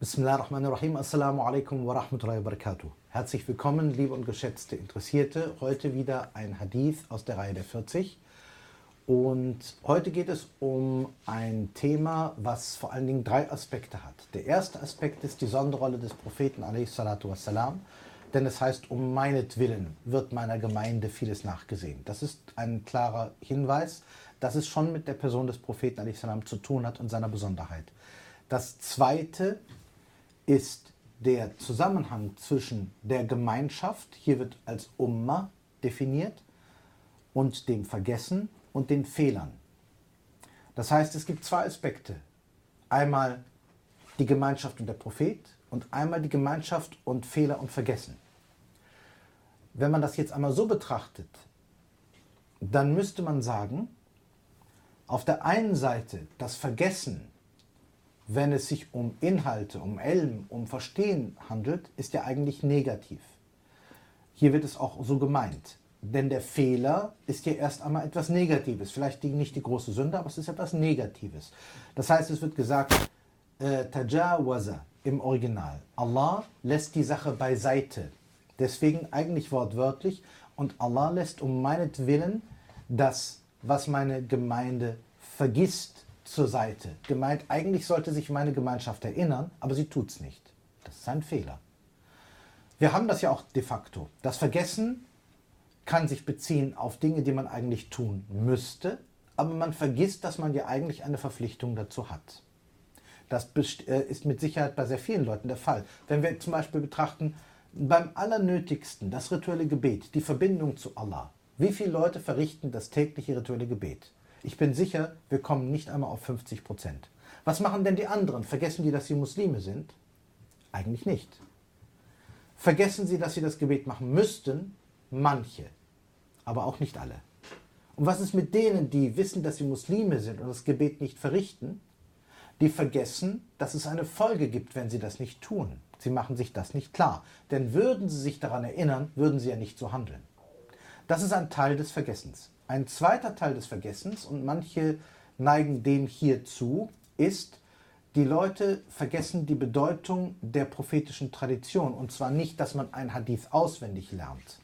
Bismillahirrahmanirrahim. Assalamu alaikum wa rahmatullahi wa barakatuh. Herzlich willkommen, liebe und geschätzte Interessierte. Heute wieder ein Hadith aus der Reihe der 40. Und heute geht es um ein Thema, was vor allen Dingen drei Aspekte hat. Der erste Aspekt ist die Sonderrolle des Propheten wassalam, denn es heißt, um meinetwillen wird meiner Gemeinde vieles nachgesehen. Das ist ein klarer Hinweis, dass es schon mit der Person des Propheten wassalam, zu tun hat und seiner Besonderheit. Das zweite ist der Zusammenhang zwischen der Gemeinschaft, hier wird als Umma definiert, und dem Vergessen und den Fehlern. Das heißt, es gibt zwei Aspekte. Einmal die Gemeinschaft und der Prophet und einmal die Gemeinschaft und Fehler und Vergessen. Wenn man das jetzt einmal so betrachtet, dann müsste man sagen, auf der einen Seite das Vergessen wenn es sich um Inhalte, um Elm, um Verstehen handelt, ist ja eigentlich negativ. Hier wird es auch so gemeint. Denn der Fehler ist ja erst einmal etwas Negatives. Vielleicht nicht die große Sünde, aber es ist etwas Negatives. Das heißt, es wird gesagt, äh, Tajawaza im Original. Allah lässt die Sache beiseite. Deswegen eigentlich wortwörtlich. Und Allah lässt um meinetwillen das, was meine Gemeinde vergisst, zur Seite. Gemeint, eigentlich sollte sich meine Gemeinschaft erinnern, aber sie tut es nicht. Das ist ein Fehler. Wir haben das ja auch de facto. Das Vergessen kann sich beziehen auf Dinge, die man eigentlich tun müsste, aber man vergisst, dass man ja eigentlich eine Verpflichtung dazu hat. Das äh, ist mit Sicherheit bei sehr vielen Leuten der Fall. Wenn wir zum Beispiel betrachten, beim Allernötigsten das rituelle Gebet, die Verbindung zu Allah. Wie viele Leute verrichten das tägliche rituelle Gebet? Ich bin sicher, wir kommen nicht einmal auf 50 Prozent. Was machen denn die anderen? Vergessen die, dass sie Muslime sind? Eigentlich nicht. Vergessen sie, dass sie das Gebet machen müssten? Manche, aber auch nicht alle. Und was ist mit denen, die wissen, dass sie Muslime sind und das Gebet nicht verrichten? Die vergessen, dass es eine Folge gibt, wenn sie das nicht tun. Sie machen sich das nicht klar. Denn würden sie sich daran erinnern, würden sie ja nicht so handeln. Das ist ein Teil des Vergessens. Ein zweiter Teil des Vergessens, und manche neigen dem hier zu, ist, die Leute vergessen die Bedeutung der prophetischen Tradition. Und zwar nicht, dass man ein Hadith auswendig lernt,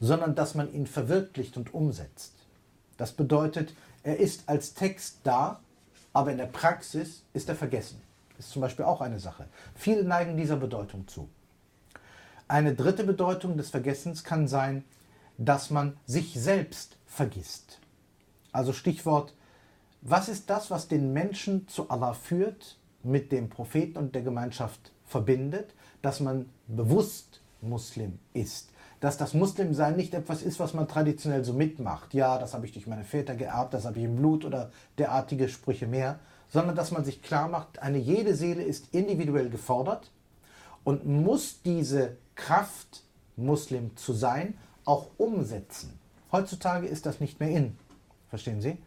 sondern dass man ihn verwirklicht und umsetzt. Das bedeutet, er ist als Text da, aber in der Praxis ist er vergessen. Das ist zum Beispiel auch eine Sache. Viele neigen dieser Bedeutung zu. Eine dritte Bedeutung des Vergessens kann sein, dass man sich selbst vergisst. Also Stichwort, was ist das, was den Menschen zu Allah führt, mit dem Propheten und der Gemeinschaft verbindet, dass man bewusst Muslim ist. Dass das Muslimsein nicht etwas ist, was man traditionell so mitmacht. Ja, das habe ich durch meine Väter geerbt, das habe ich im Blut oder derartige Sprüche mehr. Sondern dass man sich klar macht, eine jede Seele ist individuell gefordert und muss diese Kraft, Muslim zu sein, auch umsetzen. Heutzutage ist das nicht mehr in. Verstehen Sie?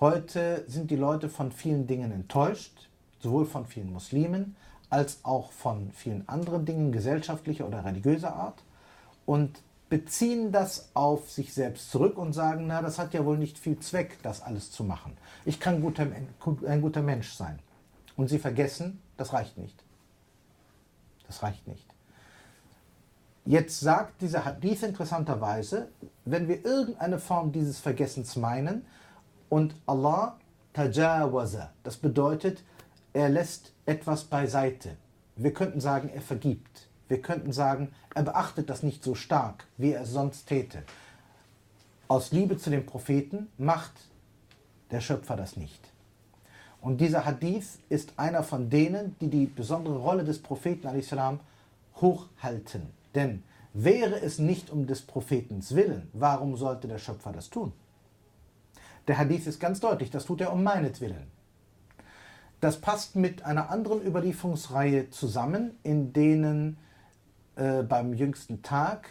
Heute sind die Leute von vielen Dingen enttäuscht, sowohl von vielen Muslimen als auch von vielen anderen Dingen gesellschaftlicher oder religiöser Art und beziehen das auf sich selbst zurück und sagen, na, das hat ja wohl nicht viel Zweck, das alles zu machen. Ich kann guter, ein guter Mensch sein. Und sie vergessen, das reicht nicht. Das reicht nicht. Jetzt sagt dieser Hadith interessanterweise, wenn wir irgendeine Form dieses Vergessens meinen und Allah tajawaza, das bedeutet, er lässt etwas beiseite. Wir könnten sagen, er vergibt. Wir könnten sagen, er beachtet das nicht so stark, wie er es sonst täte. Aus Liebe zu dem Propheten macht der Schöpfer das nicht. Und dieser Hadith ist einer von denen, die die besondere Rolle des Propheten hochhalten. Denn wäre es nicht um des Prophetens willen, warum sollte der Schöpfer das tun? Der Hadith ist ganz deutlich, das tut er um meinetwillen. Das passt mit einer anderen Überlieferungsreihe zusammen, in denen äh, beim jüngsten Tag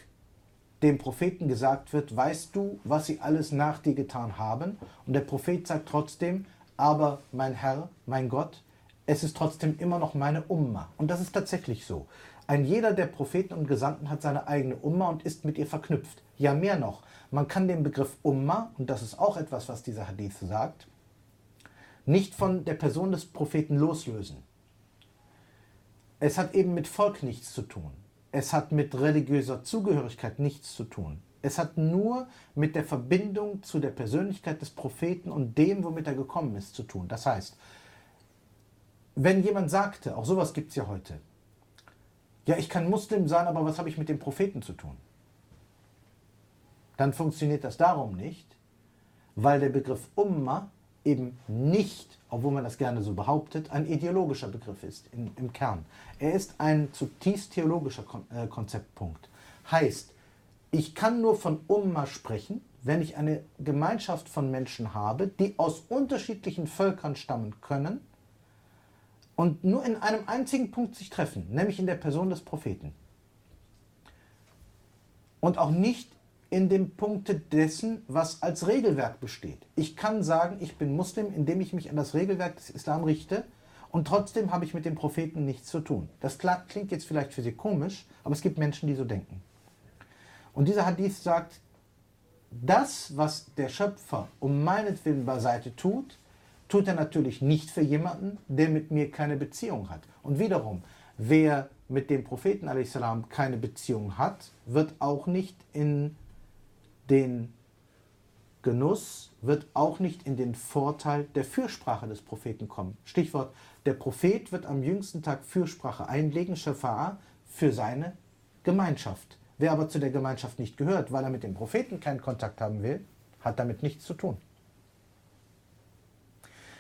dem Propheten gesagt wird, weißt du, was sie alles nach dir getan haben? Und der Prophet sagt trotzdem, aber mein Herr, mein Gott, es ist trotzdem immer noch meine Umma. Und das ist tatsächlich so. Ein jeder der Propheten und Gesandten hat seine eigene Umma und ist mit ihr verknüpft. Ja, mehr noch. Man kann den Begriff Umma, und das ist auch etwas, was dieser Hadith sagt, nicht von der Person des Propheten loslösen. Es hat eben mit Volk nichts zu tun. Es hat mit religiöser Zugehörigkeit nichts zu tun. Es hat nur mit der Verbindung zu der Persönlichkeit des Propheten und dem, womit er gekommen ist, zu tun. Das heißt, wenn jemand sagte, auch sowas gibt es ja heute, ja, ich kann Muslim sein, aber was habe ich mit dem Propheten zu tun? Dann funktioniert das darum nicht, weil der Begriff Umma eben nicht, obwohl man das gerne so behauptet, ein ideologischer Begriff ist in, im Kern. Er ist ein zutiefst theologischer Kon äh, Konzeptpunkt. Heißt, ich kann nur von Umma sprechen, wenn ich eine Gemeinschaft von Menschen habe, die aus unterschiedlichen Völkern stammen können und nur in einem einzigen Punkt sich treffen, nämlich in der Person des Propheten. Und auch nicht in dem Punkte dessen, was als Regelwerk besteht. Ich kann sagen, ich bin Muslim, indem ich mich an das Regelwerk des Islam richte und trotzdem habe ich mit dem Propheten nichts zu tun. Das klingt jetzt vielleicht für Sie komisch, aber es gibt Menschen, die so denken. Und dieser Hadith sagt, das, was der Schöpfer um meinetwillen beiseite tut, tut er natürlich nicht für jemanden, der mit mir keine Beziehung hat. Und wiederum, wer mit dem Propheten salam keine Beziehung hat, wird auch nicht in den Genuss, wird auch nicht in den Vorteil der Fürsprache des Propheten kommen. Stichwort, der Prophet wird am jüngsten Tag Fürsprache einlegen, Shafa'a, für seine Gemeinschaft. Wer aber zu der Gemeinschaft nicht gehört, weil er mit dem Propheten keinen Kontakt haben will, hat damit nichts zu tun.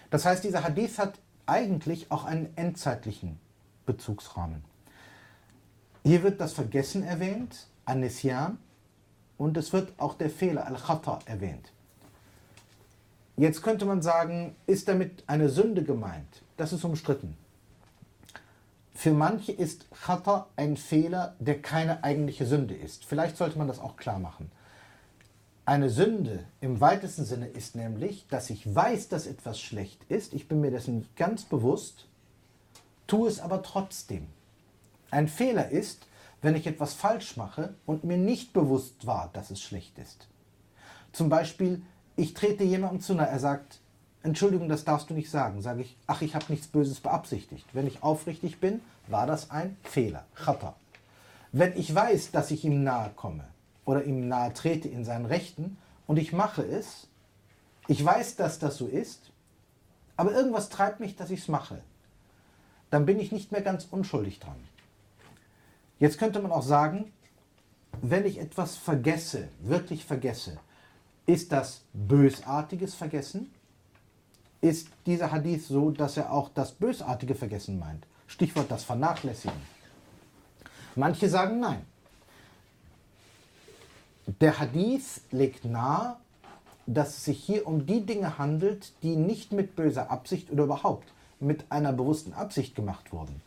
Das heißt, dieser Hadith hat eigentlich auch einen endzeitlichen Bezugsrahmen. Hier wird das Vergessen erwähnt, Anisyan, und es wird auch der Fehler, Al-Khata, erwähnt. Jetzt könnte man sagen, ist damit eine Sünde gemeint? Das ist umstritten. Für manche ist Khata ein Fehler, der keine eigentliche Sünde ist. Vielleicht sollte man das auch klar machen. Eine Sünde im weitesten Sinne ist nämlich, dass ich weiß, dass etwas schlecht ist, ich bin mir dessen ganz bewusst, tue es aber trotzdem. Ein Fehler ist, wenn ich etwas falsch mache und mir nicht bewusst war, dass es schlecht ist. Zum Beispiel, ich trete jemandem zu nahe, er sagt, Entschuldigung, das darfst du nicht sagen. Sage ich, ach, ich habe nichts Böses beabsichtigt. Wenn ich aufrichtig bin, war das ein Fehler, Chata. Wenn ich weiß, dass ich ihm nahe komme oder ihm nahe trete in seinen Rechten und ich mache es, ich weiß, dass das so ist, aber irgendwas treibt mich, dass ich es mache, dann bin ich nicht mehr ganz unschuldig dran. Jetzt könnte man auch sagen, wenn ich etwas vergesse, wirklich vergesse, ist das bösartiges Vergessen? Ist dieser Hadith so, dass er auch das bösartige Vergessen meint? Stichwort das Vernachlässigen. Manche sagen nein. Der Hadith legt nahe, dass es sich hier um die Dinge handelt, die nicht mit böser Absicht oder überhaupt mit einer bewussten Absicht gemacht wurden.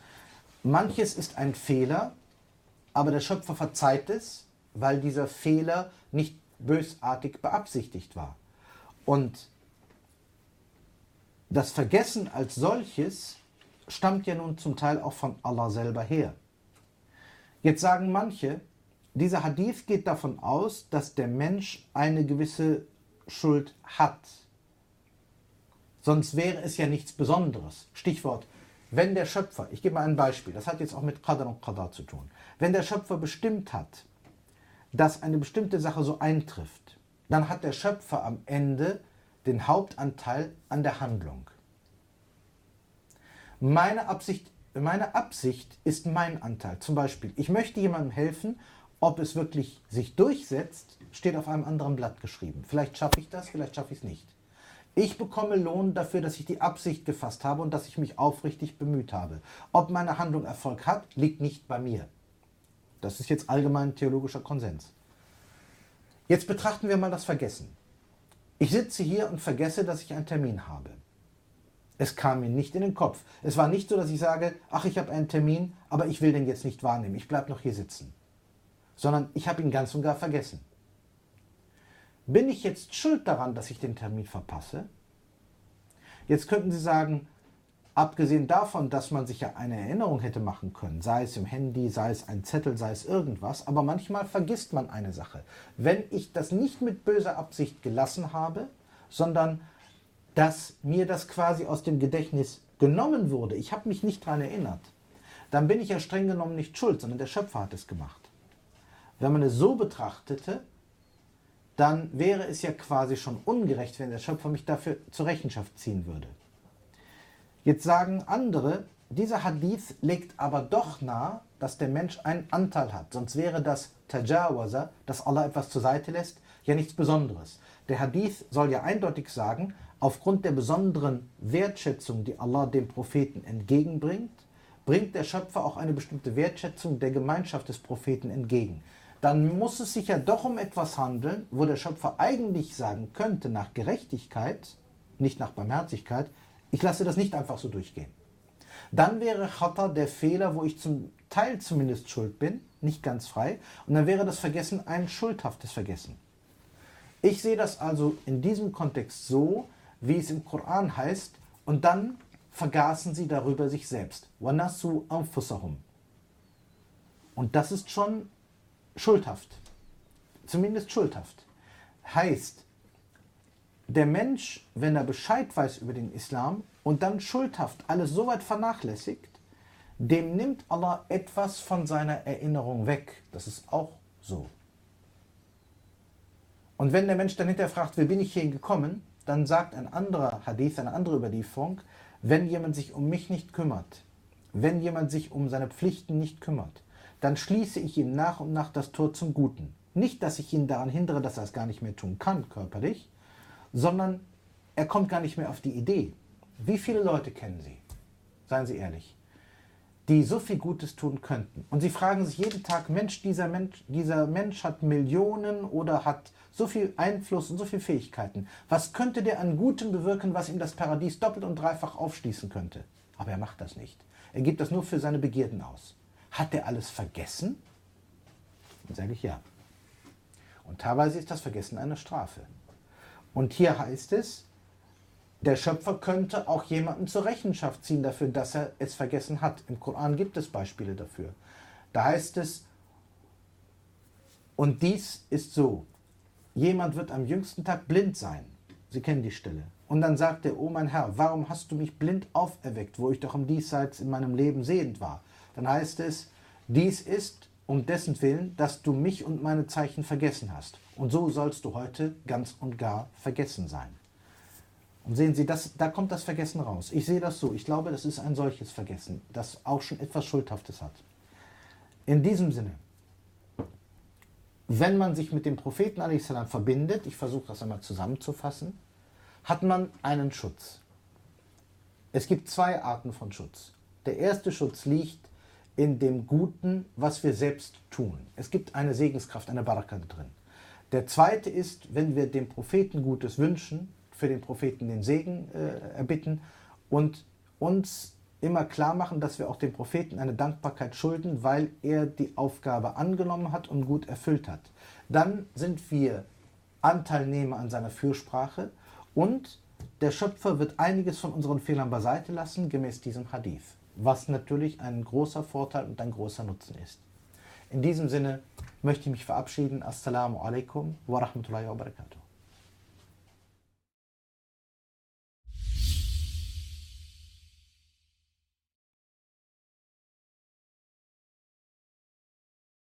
Manches ist ein Fehler, aber der Schöpfer verzeiht es, weil dieser Fehler nicht bösartig beabsichtigt war. Und das Vergessen als solches stammt ja nun zum Teil auch von Allah selber her. Jetzt sagen manche, dieser Hadith geht davon aus, dass der Mensch eine gewisse Schuld hat. Sonst wäre es ja nichts Besonderes. Stichwort, wenn der Schöpfer, ich gebe mal ein Beispiel, das hat jetzt auch mit Qadar und Qadar zu tun. Wenn der Schöpfer bestimmt hat, dass eine bestimmte Sache so eintrifft, dann hat der Schöpfer am Ende den Hauptanteil an der Handlung. Meine Absicht, meine Absicht ist mein Anteil. Zum Beispiel, ich möchte jemandem helfen, ob es wirklich sich durchsetzt, steht auf einem anderen Blatt geschrieben. Vielleicht schaffe ich das, vielleicht schaffe ich es nicht. Ich bekomme Lohn dafür, dass ich die Absicht gefasst habe und dass ich mich aufrichtig bemüht habe. Ob meine Handlung Erfolg hat, liegt nicht bei mir. Das ist jetzt allgemein theologischer Konsens. Jetzt betrachten wir mal das Vergessen. Ich sitze hier und vergesse, dass ich einen Termin habe. Es kam mir nicht in den Kopf. Es war nicht so, dass ich sage, ach, ich habe einen Termin, aber ich will den jetzt nicht wahrnehmen. Ich bleibe noch hier sitzen. Sondern ich habe ihn ganz und gar vergessen. Bin ich jetzt schuld daran, dass ich den Termin verpasse? Jetzt könnten Sie sagen, Abgesehen davon, dass man sich ja eine Erinnerung hätte machen können, sei es im Handy, sei es ein Zettel, sei es irgendwas, aber manchmal vergisst man eine Sache. Wenn ich das nicht mit böser Absicht gelassen habe, sondern dass mir das quasi aus dem Gedächtnis genommen wurde, ich habe mich nicht daran erinnert, dann bin ich ja streng genommen nicht schuld, sondern der Schöpfer hat es gemacht. Wenn man es so betrachtete, dann wäre es ja quasi schon ungerecht, wenn der Schöpfer mich dafür zur Rechenschaft ziehen würde. Jetzt sagen andere, dieser Hadith legt aber doch nahe, dass der Mensch einen Anteil hat. Sonst wäre das Tajawaza, dass Allah etwas zur Seite lässt, ja nichts Besonderes. Der Hadith soll ja eindeutig sagen, aufgrund der besonderen Wertschätzung, die Allah dem Propheten entgegenbringt, bringt der Schöpfer auch eine bestimmte Wertschätzung der Gemeinschaft des Propheten entgegen. Dann muss es sich ja doch um etwas handeln, wo der Schöpfer eigentlich sagen könnte, nach Gerechtigkeit, nicht nach Barmherzigkeit, ich lasse das nicht einfach so durchgehen. Dann wäre Chata der Fehler, wo ich zum Teil zumindest schuld bin, nicht ganz frei. Und dann wäre das Vergessen ein schuldhaftes Vergessen. Ich sehe das also in diesem Kontext so, wie es im Koran heißt, und dann vergaßen sie darüber sich selbst. Wanasu anfusahum. Und das ist schon schuldhaft. Zumindest schuldhaft. Heißt, der Mensch, wenn er Bescheid weiß über den Islam und dann schuldhaft alles so weit vernachlässigt, dem nimmt Allah etwas von seiner Erinnerung weg. Das ist auch so. Und wenn der Mensch dann hinterher fragt, wie bin ich hier gekommen, dann sagt ein anderer Hadith, eine andere Überlieferung, wenn jemand sich um mich nicht kümmert, wenn jemand sich um seine Pflichten nicht kümmert, dann schließe ich ihm nach und nach das Tor zum Guten. Nicht, dass ich ihn daran hindere, dass er es gar nicht mehr tun kann, körperlich, sondern er kommt gar nicht mehr auf die Idee. Wie viele Leute kennen Sie? Seien Sie ehrlich. Die so viel Gutes tun könnten. Und Sie fragen sich jeden Tag, Mensch, dieser Mensch, dieser Mensch hat Millionen oder hat so viel Einfluss und so viele Fähigkeiten. Was könnte der an Gutem bewirken, was ihm das Paradies doppelt und dreifach aufschließen könnte? Aber er macht das nicht. Er gibt das nur für seine Begierden aus. Hat er alles vergessen? Dann sage ich ja. Und teilweise ist das Vergessen eine Strafe. Und hier heißt es, der Schöpfer könnte auch jemanden zur Rechenschaft ziehen dafür, dass er es vergessen hat. Im Koran gibt es Beispiele dafür. Da heißt es, und dies ist so, jemand wird am jüngsten Tag blind sein. Sie kennen die Stelle. Und dann sagt er, oh mein Herr, warum hast du mich blind auferweckt, wo ich doch im Diesseits in meinem Leben sehend war? Dann heißt es, dies ist um dessen Willen, dass du mich und meine Zeichen vergessen hast. Und so sollst du heute ganz und gar vergessen sein. Und sehen Sie, das, da kommt das Vergessen raus. Ich sehe das so. Ich glaube, das ist ein solches Vergessen, das auch schon etwas Schuldhaftes hat. In diesem Sinne, wenn man sich mit dem Propheten salam verbindet, ich versuche das einmal zusammenzufassen, hat man einen Schutz. Es gibt zwei Arten von Schutz. Der erste Schutz liegt in dem Guten, was wir selbst tun. Es gibt eine Segenskraft, eine Baraka drin. Der zweite ist, wenn wir dem Propheten Gutes wünschen, für den Propheten den Segen äh, erbitten und uns immer klar machen, dass wir auch dem Propheten eine Dankbarkeit schulden, weil er die Aufgabe angenommen hat und gut erfüllt hat. Dann sind wir Anteilnehmer an seiner Fürsprache und der Schöpfer wird einiges von unseren Fehlern beiseite lassen, gemäß diesem Hadith, was natürlich ein großer Vorteil und ein großer Nutzen ist. In diesem Sinne möchte ich mich verabschieden. Assalamu alaikum wa rahmatullahi wa barakatuh.